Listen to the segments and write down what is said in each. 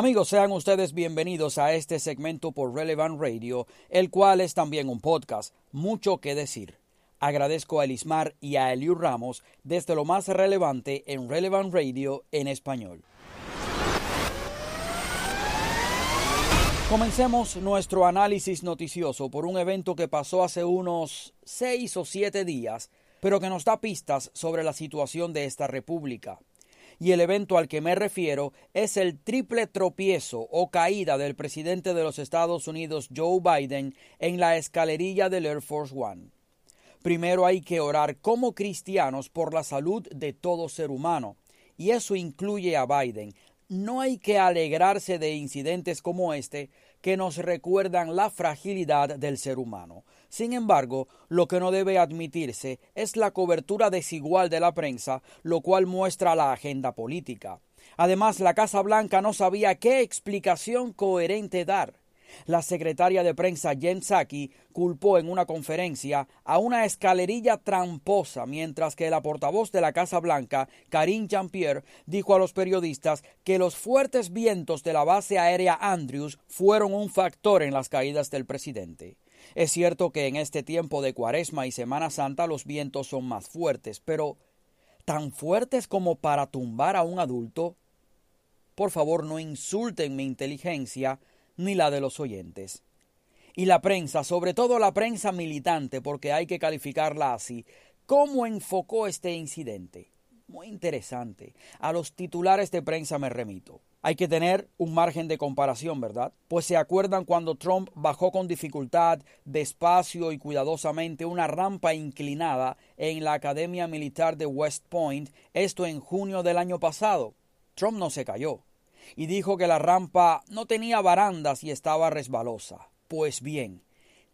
Amigos, sean ustedes bienvenidos a este segmento por Relevant Radio, el cual es también un podcast. Mucho que decir. Agradezco a Elismar y a Eliu Ramos desde lo más relevante en Relevant Radio en español. Comencemos nuestro análisis noticioso por un evento que pasó hace unos seis o siete días, pero que nos da pistas sobre la situación de esta república y el evento al que me refiero es el triple tropiezo o caída del presidente de los Estados Unidos Joe Biden en la escalerilla del Air Force One. Primero hay que orar como cristianos por la salud de todo ser humano, y eso incluye a Biden. No hay que alegrarse de incidentes como este que nos recuerdan la fragilidad del ser humano. Sin embargo, lo que no debe admitirse es la cobertura desigual de la prensa, lo cual muestra la agenda política. Además, la Casa Blanca no sabía qué explicación coherente dar. La secretaria de prensa Jen Psaki culpó en una conferencia a una escalerilla tramposa, mientras que la portavoz de la Casa Blanca, Karine Jean-Pierre, dijo a los periodistas que los fuertes vientos de la base aérea Andrews fueron un factor en las caídas del presidente. Es cierto que en este tiempo de Cuaresma y Semana Santa los vientos son más fuertes, pero ¿tan fuertes como para tumbar a un adulto? Por favor, no insulten mi inteligencia ni la de los oyentes. Y la prensa, sobre todo la prensa militante, porque hay que calificarla así, ¿cómo enfocó este incidente? Muy interesante. A los titulares de prensa me remito. Hay que tener un margen de comparación, ¿verdad? Pues se acuerdan cuando Trump bajó con dificultad, despacio y cuidadosamente una rampa inclinada en la Academia Militar de West Point, esto en junio del año pasado. Trump no se cayó y dijo que la rampa no tenía barandas y estaba resbalosa. Pues bien,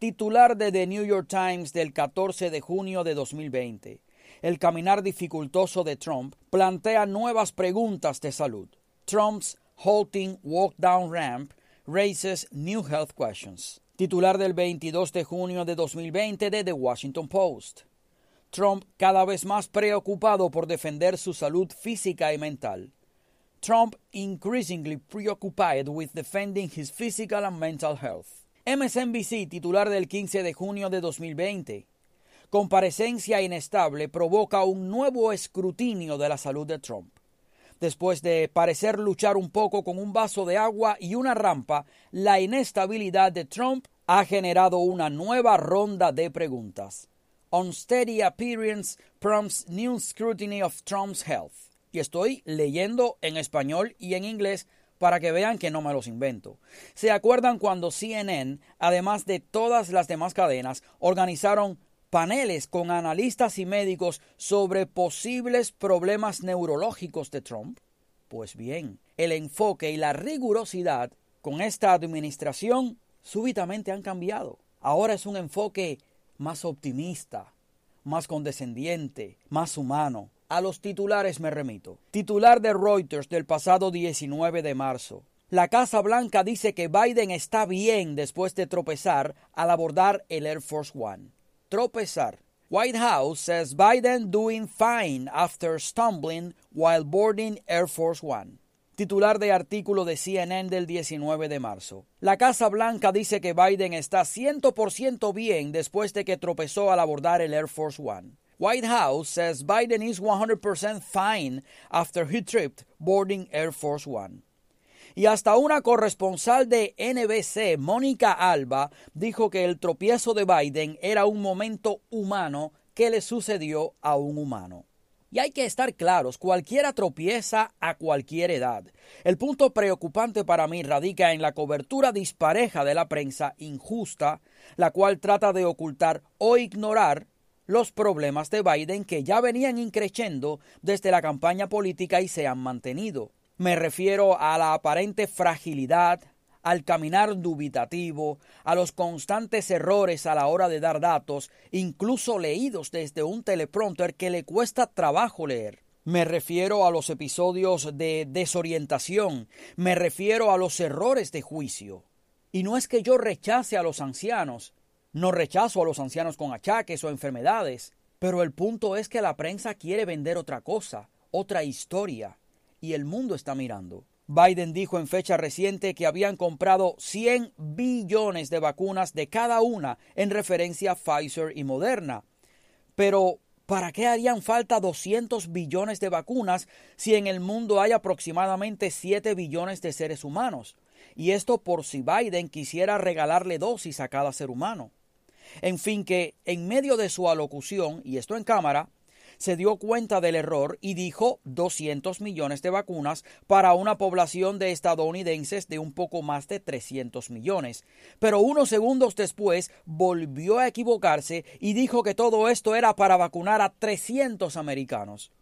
titular de The New York Times del 14 de junio de 2020, el caminar dificultoso de Trump plantea nuevas preguntas de salud. Trump's halting walk down ramp raises new health questions. Titular del 22 de junio de 2020 de The Washington Post. Trump cada vez más preocupado por defender su salud física y mental. Trump increasingly preoccupied with defending his physical and mental health. MSNBC, titular del 15 de junio de 2020. Comparecencia inestable provoca un nuevo escrutinio de la salud de Trump después de parecer luchar un poco con un vaso de agua y una rampa, la inestabilidad de Trump ha generado una nueva ronda de preguntas. Unsteady appearance prompts new scrutiny of Trump's health. Y estoy leyendo en español y en inglés para que vean que no me los invento. ¿Se acuerdan cuando CNN, además de todas las demás cadenas, organizaron paneles con analistas y médicos sobre posibles problemas neurológicos de Trump? Pues bien, el enfoque y la rigurosidad con esta administración súbitamente han cambiado. Ahora es un enfoque más optimista, más condescendiente, más humano. A los titulares me remito. Titular de Reuters del pasado 19 de marzo. La Casa Blanca dice que Biden está bien después de tropezar al abordar el Air Force One tropezar. White House says Biden doing fine after stumbling while boarding Air Force One. Titular de artículo de CNN del 19 de marzo. La Casa Blanca dice que Biden está 100% bien después de que tropezó al abordar el Air Force One. White House says Biden is 100% fine after he tripped boarding Air Force One. Y hasta una corresponsal de NBC, Mónica Alba, dijo que el tropiezo de Biden era un momento humano que le sucedió a un humano. Y hay que estar claros, cualquiera tropieza a cualquier edad. El punto preocupante para mí radica en la cobertura dispareja de la prensa injusta, la cual trata de ocultar o ignorar los problemas de Biden que ya venían increciendo desde la campaña política y se han mantenido. Me refiero a la aparente fragilidad, al caminar dubitativo, a los constantes errores a la hora de dar datos, incluso leídos desde un teleprompter que le cuesta trabajo leer. Me refiero a los episodios de desorientación, me refiero a los errores de juicio. Y no es que yo rechace a los ancianos, no rechazo a los ancianos con achaques o enfermedades, pero el punto es que la prensa quiere vender otra cosa, otra historia y el mundo está mirando. Biden dijo en fecha reciente que habían comprado 100 billones de vacunas de cada una en referencia a Pfizer y Moderna. Pero, ¿para qué harían falta 200 billones de vacunas si en el mundo hay aproximadamente 7 billones de seres humanos? Y esto por si Biden quisiera regalarle dosis a cada ser humano. En fin, que en medio de su alocución, y esto en cámara, se dio cuenta del error y dijo 200 millones de vacunas para una población de estadounidenses de un poco más de 300 millones. Pero unos segundos después volvió a equivocarse y dijo que todo esto era para vacunar a 300 americanos.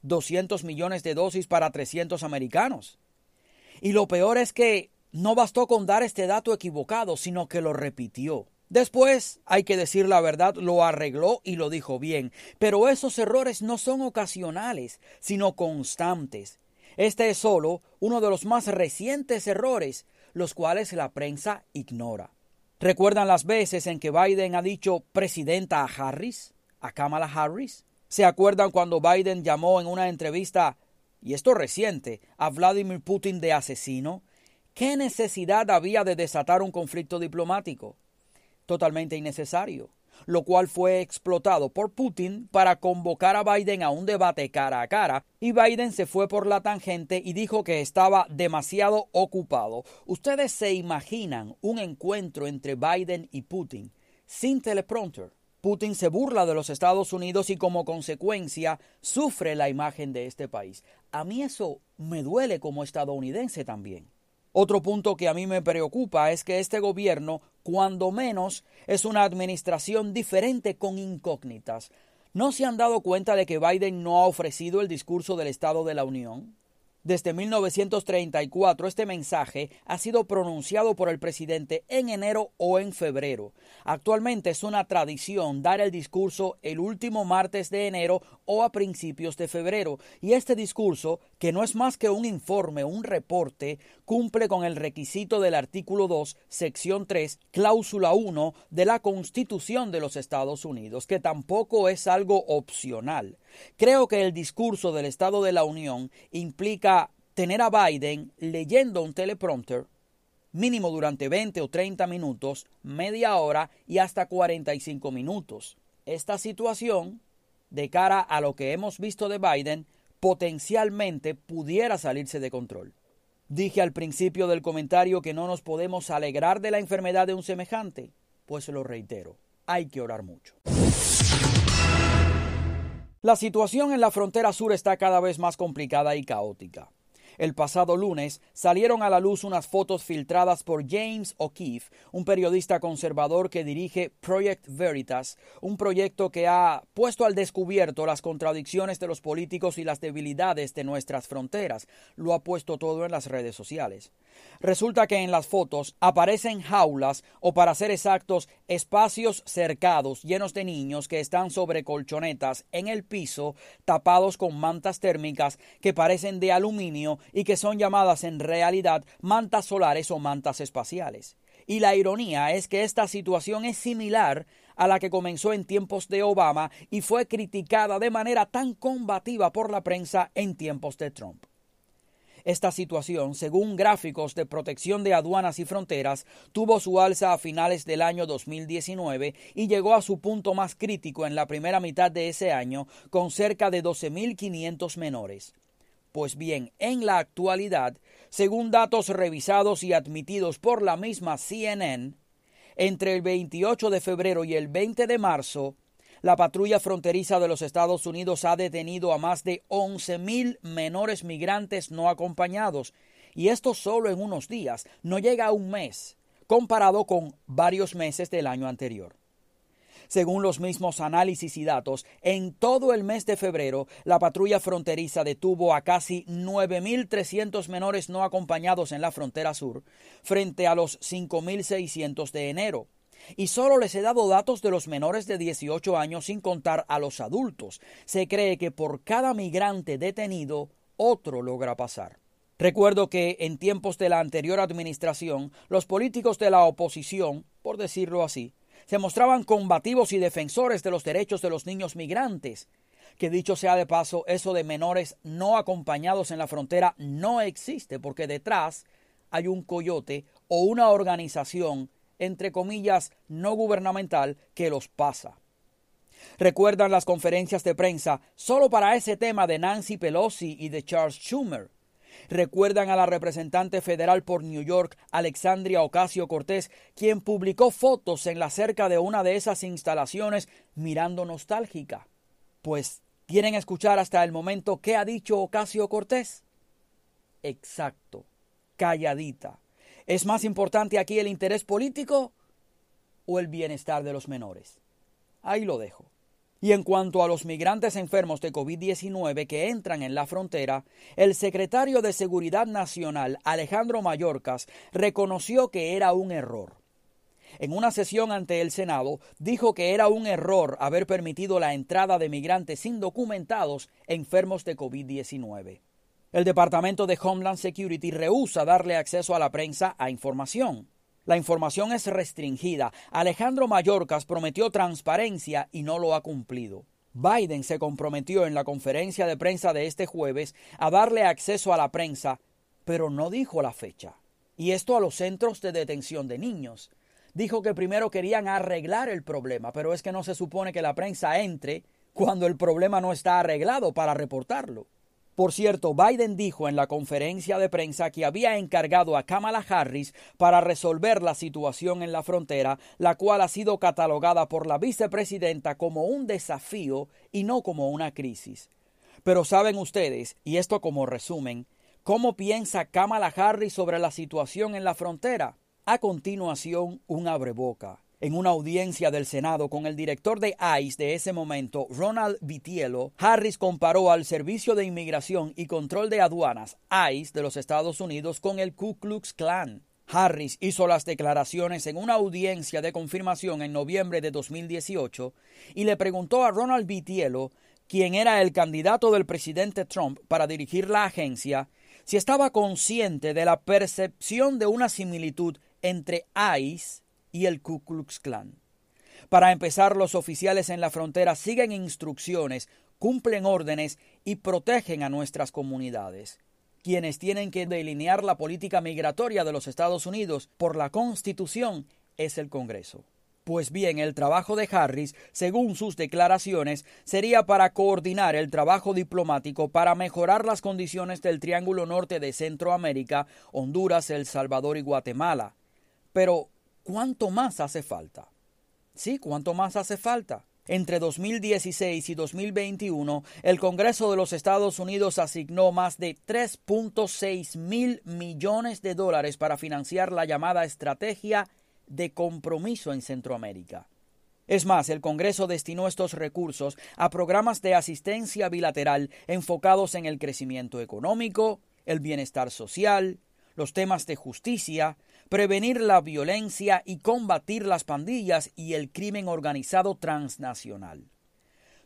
200 millones de dosis para 300 americanos. Y lo peor es que no bastó con dar este dato equivocado, sino que lo repitió. Después, hay que decir la verdad, lo arregló y lo dijo bien, pero esos errores no son ocasionales, sino constantes. Este es solo uno de los más recientes errores, los cuales la prensa ignora. ¿Recuerdan las veces en que Biden ha dicho presidenta a Harris, a Kamala Harris? ¿Se acuerdan cuando Biden llamó en una entrevista, y esto reciente, a Vladimir Putin de asesino? ¿Qué necesidad había de desatar un conflicto diplomático? Totalmente innecesario, lo cual fue explotado por Putin para convocar a Biden a un debate cara a cara, y Biden se fue por la tangente y dijo que estaba demasiado ocupado. Ustedes se imaginan un encuentro entre Biden y Putin sin teleprompter. Putin se burla de los Estados Unidos y como consecuencia sufre la imagen de este país. A mí eso me duele como estadounidense también. Otro punto que a mí me preocupa es que este gobierno, cuando menos, es una administración diferente con incógnitas. ¿No se han dado cuenta de que Biden no ha ofrecido el discurso del Estado de la Unión? Desde 1934 este mensaje ha sido pronunciado por el presidente en enero o en febrero. Actualmente es una tradición dar el discurso el último martes de enero o a principios de febrero. Y este discurso, que no es más que un informe, un reporte, cumple con el requisito del artículo 2, sección 3, cláusula 1 de la Constitución de los Estados Unidos, que tampoco es algo opcional. Creo que el discurso del Estado de la Unión implica tener a Biden leyendo un teleprompter mínimo durante 20 o 30 minutos, media hora y hasta 45 minutos. Esta situación, de cara a lo que hemos visto de Biden, potencialmente pudiera salirse de control. Dije al principio del comentario que no nos podemos alegrar de la enfermedad de un semejante, pues lo reitero, hay que orar mucho. La situación en la frontera sur está cada vez más complicada y caótica. El pasado lunes salieron a la luz unas fotos filtradas por James O'Keefe, un periodista conservador que dirige Project Veritas, un proyecto que ha puesto al descubierto las contradicciones de los políticos y las debilidades de nuestras fronteras. Lo ha puesto todo en las redes sociales. Resulta que en las fotos aparecen jaulas o para ser exactos espacios cercados llenos de niños que están sobre colchonetas en el piso tapados con mantas térmicas que parecen de aluminio y que son llamadas en realidad mantas solares o mantas espaciales. Y la ironía es que esta situación es similar a la que comenzó en tiempos de Obama y fue criticada de manera tan combativa por la prensa en tiempos de Trump. Esta situación, según gráficos de protección de aduanas y fronteras, tuvo su alza a finales del año 2019 y llegó a su punto más crítico en la primera mitad de ese año, con cerca de 12.500 menores. Pues bien, en la actualidad, según datos revisados y admitidos por la misma CNN, entre el 28 de febrero y el 20 de marzo, la patrulla fronteriza de los Estados Unidos ha detenido a más de 11.000 menores migrantes no acompañados, y esto solo en unos días, no llega a un mes, comparado con varios meses del año anterior. Según los mismos análisis y datos, en todo el mes de febrero, la patrulla fronteriza detuvo a casi 9.300 menores no acompañados en la frontera sur, frente a los 5.600 de enero y solo les he dado datos de los menores de 18 años sin contar a los adultos. Se cree que por cada migrante detenido, otro logra pasar. Recuerdo que en tiempos de la anterior administración, los políticos de la oposición, por decirlo así, se mostraban combativos y defensores de los derechos de los niños migrantes. que dicho sea de paso, eso de menores no acompañados en la frontera no existe, porque detrás hay un coyote o una organización, entre comillas, no gubernamental que los pasa. Recuerdan las conferencias de prensa solo para ese tema de Nancy Pelosi y de Charles Schumer. Recuerdan a la representante federal por New York, Alexandria Ocasio Cortés, quien publicó fotos en la cerca de una de esas instalaciones mirando nostálgica. Pues, ¿quieren escuchar hasta el momento qué ha dicho Ocasio Cortés? Exacto, calladita. ¿Es más importante aquí el interés político o el bienestar de los menores? Ahí lo dejo. Y en cuanto a los migrantes enfermos de COVID-19 que entran en la frontera, el secretario de Seguridad Nacional, Alejandro Mayorkas, reconoció que era un error. En una sesión ante el Senado, dijo que era un error haber permitido la entrada de migrantes indocumentados enfermos de COVID-19. El Departamento de Homeland Security rehúsa darle acceso a la prensa a información. La información es restringida. Alejandro Mayorkas prometió transparencia y no lo ha cumplido. Biden se comprometió en la conferencia de prensa de este jueves a darle acceso a la prensa, pero no dijo la fecha. Y esto a los centros de detención de niños. Dijo que primero querían arreglar el problema, pero es que no se supone que la prensa entre cuando el problema no está arreglado para reportarlo. Por cierto, Biden dijo en la conferencia de prensa que había encargado a Kamala Harris para resolver la situación en la frontera, la cual ha sido catalogada por la vicepresidenta como un desafío y no como una crisis. Pero saben ustedes, y esto como resumen, ¿cómo piensa Kamala Harris sobre la situación en la frontera? A continuación, un abreboca. En una audiencia del Senado con el director de ICE de ese momento, Ronald Vitiello, Harris comparó al Servicio de Inmigración y Control de Aduanas, ICE, de los Estados Unidos con el Ku Klux Klan. Harris hizo las declaraciones en una audiencia de confirmación en noviembre de 2018 y le preguntó a Ronald Vitiello, quien era el candidato del presidente Trump para dirigir la agencia, si estaba consciente de la percepción de una similitud entre ICE y el Ku Klux Klan. Para empezar, los oficiales en la frontera siguen instrucciones, cumplen órdenes y protegen a nuestras comunidades. Quienes tienen que delinear la política migratoria de los Estados Unidos por la Constitución es el Congreso. Pues bien, el trabajo de Harris, según sus declaraciones, sería para coordinar el trabajo diplomático para mejorar las condiciones del Triángulo Norte de Centroamérica, Honduras, El Salvador y Guatemala. Pero, ¿cuánto más hace falta? Sí, ¿cuánto más hace falta? Entre 2016 y 2021, el Congreso de los Estados Unidos asignó más de 3.6 mil millones de dólares para financiar la llamada estrategia de compromiso en Centroamérica. Es más, el Congreso destinó estos recursos a programas de asistencia bilateral enfocados en el crecimiento económico, el bienestar social, los temas de justicia, prevenir la violencia y combatir las pandillas y el crimen organizado transnacional.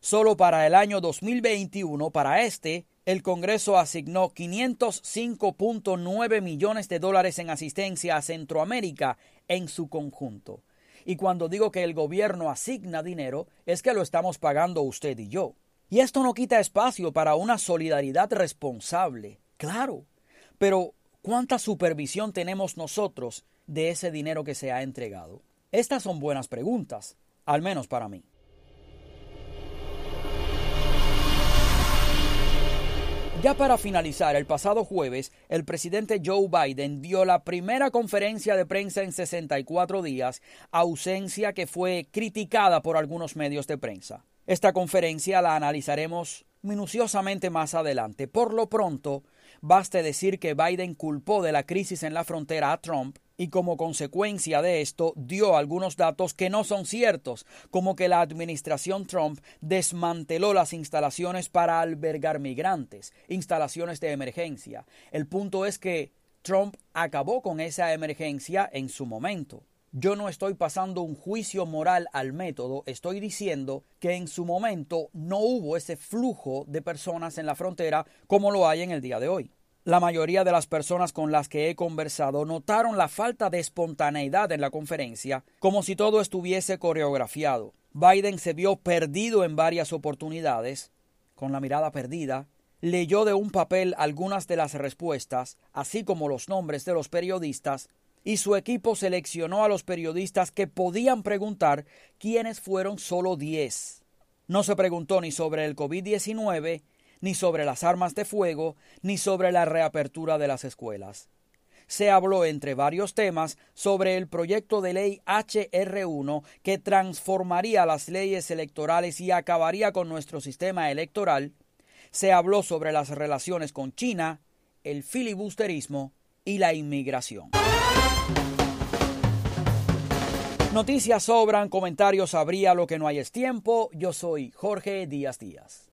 Solo para el año 2021, para este, el Congreso asignó 505.9 millones de dólares en asistencia a Centroamérica en su conjunto. Y cuando digo que el gobierno asigna dinero, es que lo estamos pagando usted y yo. Y esto no quita espacio para una solidaridad responsable, claro. Pero ¿Cuánta supervisión tenemos nosotros de ese dinero que se ha entregado? Estas son buenas preguntas, al menos para mí. Ya para finalizar, el pasado jueves, el presidente Joe Biden dio la primera conferencia de prensa en 64 días, ausencia que fue criticada por algunos medios de prensa. Esta conferencia la analizaremos minuciosamente más adelante. Por lo pronto, baste decir que Biden culpó de la crisis en la frontera a Trump y como consecuencia de esto dio algunos datos que no son ciertos, como que la administración Trump desmanteló las instalaciones para albergar migrantes, instalaciones de emergencia. El punto es que Trump acabó con esa emergencia en su momento. Yo no estoy pasando un juicio moral al método, estoy diciendo que en su momento no hubo ese flujo de personas en la frontera como lo hay en el día de hoy. La mayoría de las personas con las que he conversado notaron la falta de espontaneidad en la conferencia, como si todo estuviese coreografiado. Biden se vio perdido en varias oportunidades, con la mirada perdida, leyó de un papel algunas de las respuestas, así como los nombres de los periodistas, y su equipo seleccionó a los periodistas que podían preguntar quiénes fueron solo 10. No se preguntó ni sobre el COVID-19, ni sobre las armas de fuego, ni sobre la reapertura de las escuelas. Se habló, entre varios temas, sobre el proyecto de ley HR1 que transformaría las leyes electorales y acabaría con nuestro sistema electoral. Se habló sobre las relaciones con China, el filibusterismo y la inmigración. Noticias sobran, comentarios habría, lo que no hay es tiempo. Yo soy Jorge Díaz Díaz.